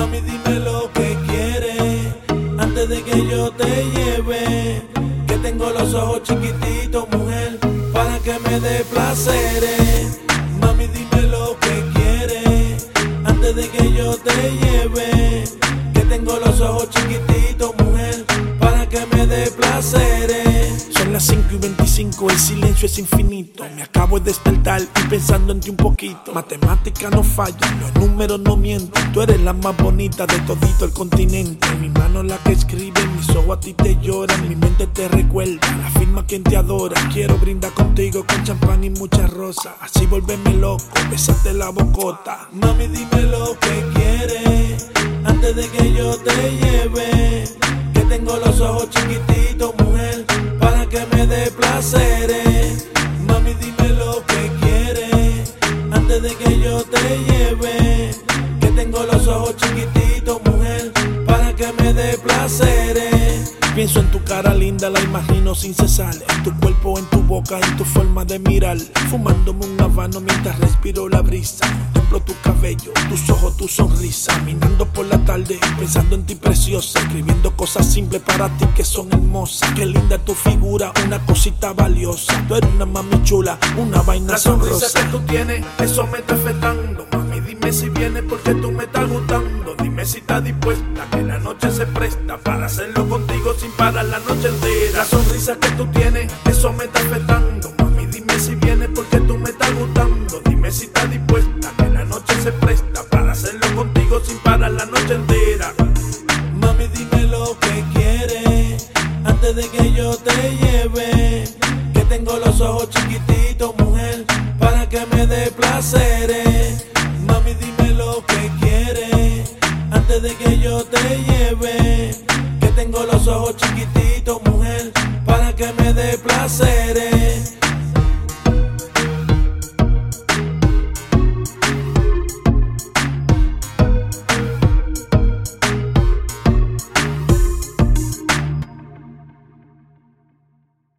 mami, dime lo que quieres. Antes de que yo te lleve, que tengo los ojos chiquititos, mujer, para que me dé placeres. Mami, dime lo que quieres. Antes de que yo te lleve, que tengo los ojos chiquititos, mujer, para que me dé placeres. Las 5 y 25, el silencio es infinito. Me acabo de despertar y pensando en ti un poquito. Matemática no falla, los números no mienten. Tú eres la más bonita de todito el continente. Mi mano la que escribe, mis ojos a ti te lloran. Mi mente te recuerda, la firma quien te adora. Quiero brindar contigo con champán y mucha rosa. Así volverme loco, besarte la bocota. Mami, dime lo que quieres antes de que yo te lleve. Que tengo los ojos chiquititos, mujer, para que me dé placeres. Mami, dime lo que quieres antes de que yo te lleve. Que tengo los ojos chiquititos, mujer, para que me dé placeres. Pienso en tu cara linda, la imagino sin cesar. En tu cuerpo, en tu boca, en tu forma de mirar. Fumándome un habano mientras respiro la brisa. Contemplo tu cabello, tus ojos, tu sonrisa. Caminando por la tarde, pensando en ti preciosa. Escribiendo cosas simples para ti que son hermosas. Qué linda tu figura, una cosita valiosa. Tú eres una mami chula, una vaina La sonrisa que tú tienes, eso me está afectando. Mami, dime si vienes porque tú me estás gustando. Dime si estás dispuesta, que la noche se presta para hacerlo contigo sin parar la noche entera. La sonrisa que tú tienes, eso me está afectando. Mami, dime si vienes porque antes de que yo te lleve. Que tengo los ojos chiquititos, mujer, para que me dé placeres. Mami, dime lo que quieres antes de que yo te lleve. Que tengo los ojos chiquititos, mujer, para que me dé placeres.